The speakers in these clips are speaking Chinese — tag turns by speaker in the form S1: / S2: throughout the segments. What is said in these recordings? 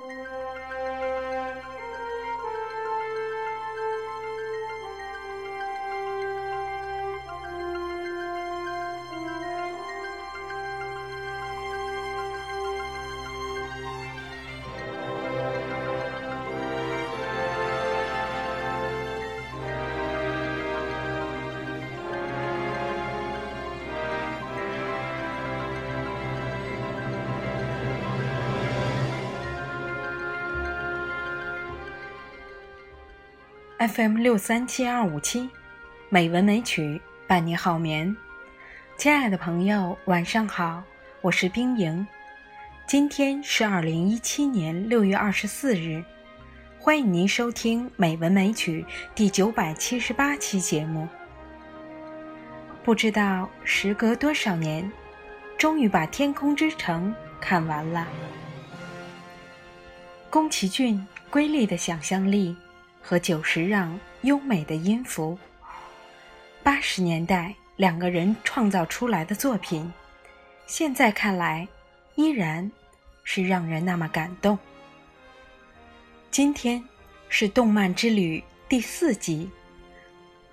S1: Música FM 六三七二五七，美文美曲伴你好眠。亲爱的朋友，晚上好，我是冰莹。今天是二零一七年六月二十四日，欢迎您收听《美文美曲》第九百七十八期节目。不知道时隔多少年，终于把《天空之城》看完了。宫崎骏瑰丽的想象力。和久石让优美的音符，八十年代两个人创造出来的作品，现在看来依然是让人那么感动。今天是动漫之旅第四集，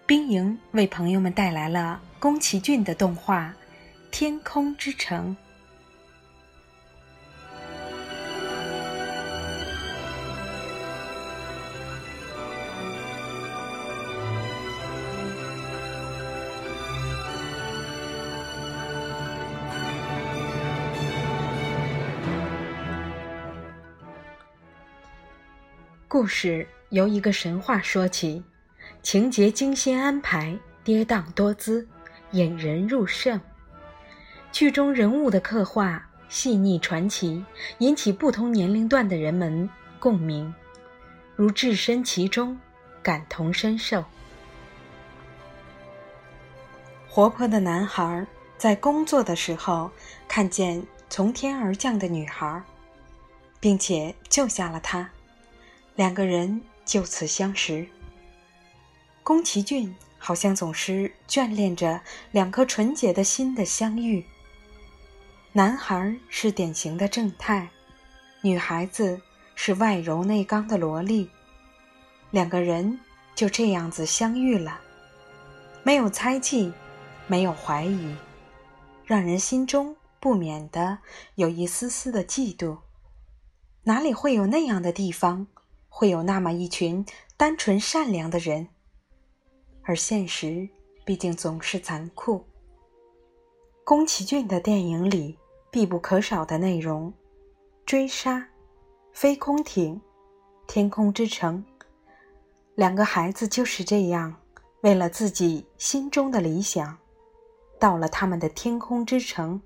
S1: 冰莹为朋友们带来了宫崎骏的动画《天空之城》。故事由一个神话说起，情节精心安排，跌宕多姿，引人入胜。剧中人物的刻画细腻传奇，引起不同年龄段的人们共鸣，如置身其中，感同身受。活泼的男孩在工作的时候看见从天而降的女孩，并且救下了她。两个人就此相识。宫崎骏好像总是眷恋着两颗纯洁的心的相遇。男孩是典型的正太，女孩子是外柔内刚的萝莉，两个人就这样子相遇了，没有猜忌，没有怀疑，让人心中不免的有一丝丝的嫉妒。哪里会有那样的地方？会有那么一群单纯善良的人，而现实毕竟总是残酷。宫崎骏的电影里必不可少的内容：追杀、飞空艇、天空之城。两个孩子就是这样，为了自己心中的理想，到了他们的天空之城。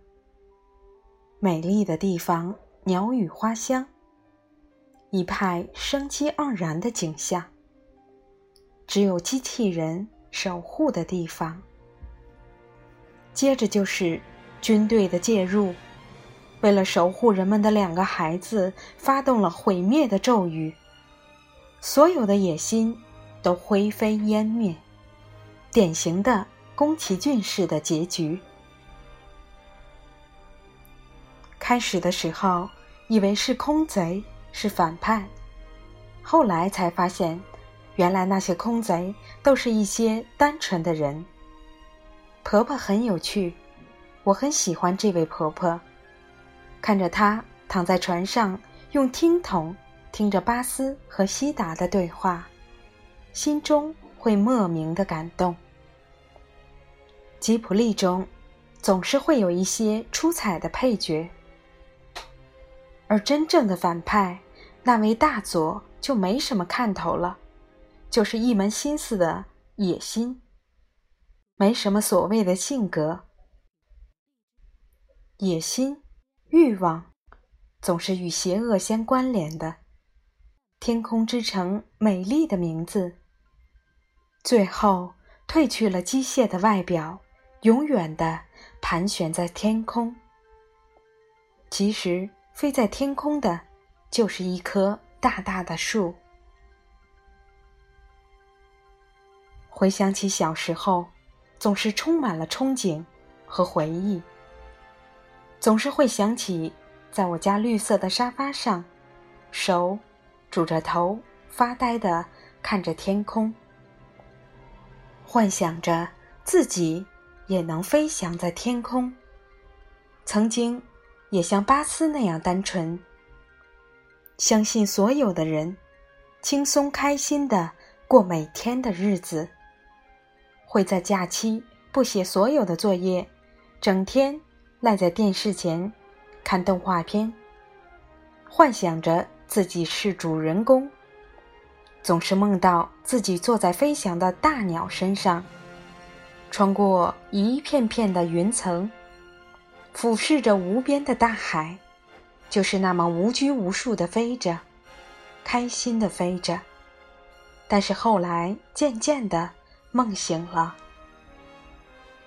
S1: 美丽的地方，鸟语花香。一派生机盎然的景象。只有机器人守护的地方。接着就是军队的介入，为了守护人们的两个孩子，发动了毁灭的咒语，所有的野心都灰飞烟灭，典型的宫崎骏式的结局。开始的时候，以为是空贼。是反派，后来才发现，原来那些空贼都是一些单纯的人。婆婆很有趣，我很喜欢这位婆婆。看着她躺在船上，用听筒听着巴斯和西达的对话，心中会莫名的感动。吉普力中，总是会有一些出彩的配角。而真正的反派，那位大佐就没什么看头了，就是一门心思的野心，没什么所谓的性格。野心、欲望，总是与邪恶相关联的。天空之城，美丽的名字，最后褪去了机械的外表，永远的盘旋在天空。其实。飞在天空的，就是一棵大大的树。回想起小时候，总是充满了憧憬和回忆。总是会想起，在我家绿色的沙发上，手拄着头，发呆的看着天空，幻想着自己也能飞翔在天空。曾经也像巴斯那样单纯，相信所有的人轻松开心的过每天的日子，会在假期不写所有的作业，整天赖在电视前看动画片，幻想着自己是主人公，总是梦到自己坐在飞翔的大鸟身上，穿过一片片的云层。俯视着无边的大海，就是那么无拘无束的飞着，开心的飞着。但是后来渐渐的梦醒了，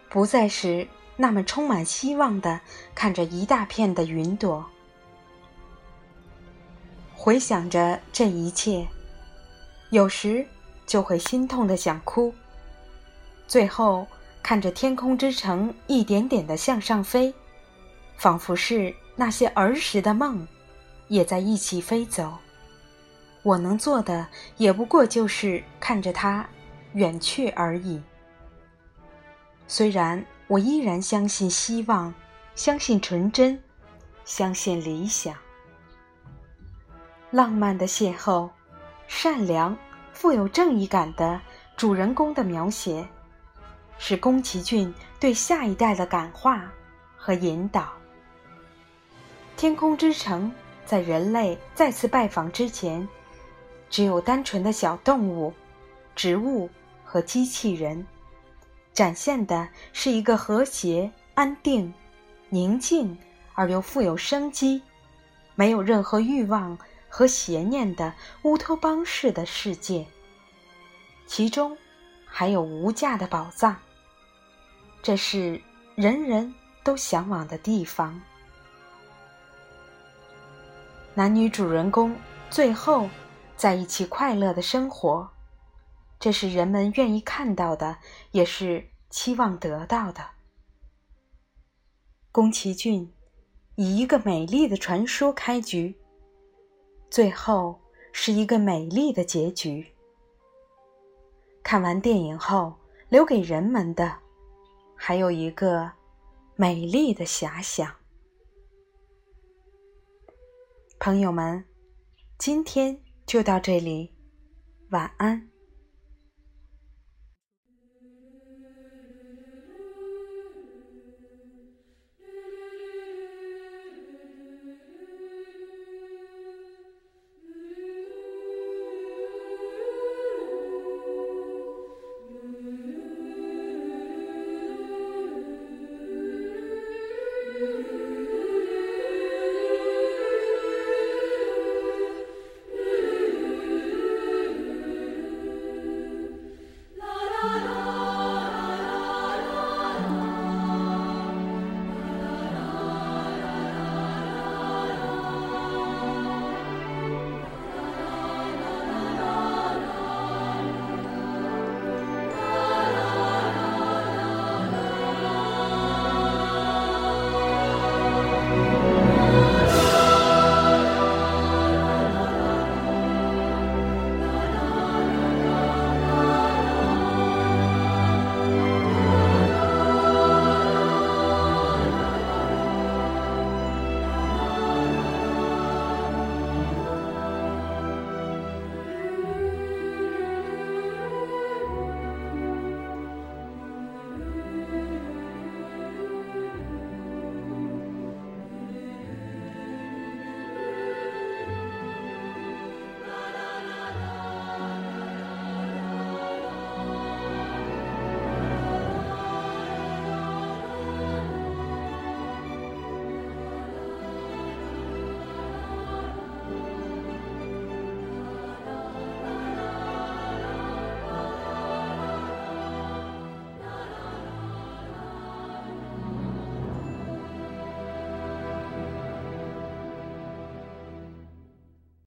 S1: 不再是那么充满希望的看着一大片的云朵。回想着这一切，有时就会心痛的想哭。最后看着天空之城一点点的向上飞。仿佛是那些儿时的梦，也在一起飞走。我能做的也不过就是看着它远去而已。虽然我依然相信希望，相信纯真，相信理想。浪漫的邂逅，善良、富有正义感的主人公的描写，是宫崎骏对下一代的感化和引导。天空之城在人类再次拜访之前，只有单纯的小动物、植物和机器人，展现的是一个和谐、安定、宁静而又富有生机、没有任何欲望和邪念的乌托邦式的世界。其中还有无价的宝藏，这是人人都向往的地方。男女主人公最后在一起快乐的生活，这是人们愿意看到的，也是期望得到的。宫崎骏以一个美丽的传说开局，最后是一个美丽的结局。看完电影后，留给人们的还有一个美丽的遐想。朋友们，今天就到这里，晚安。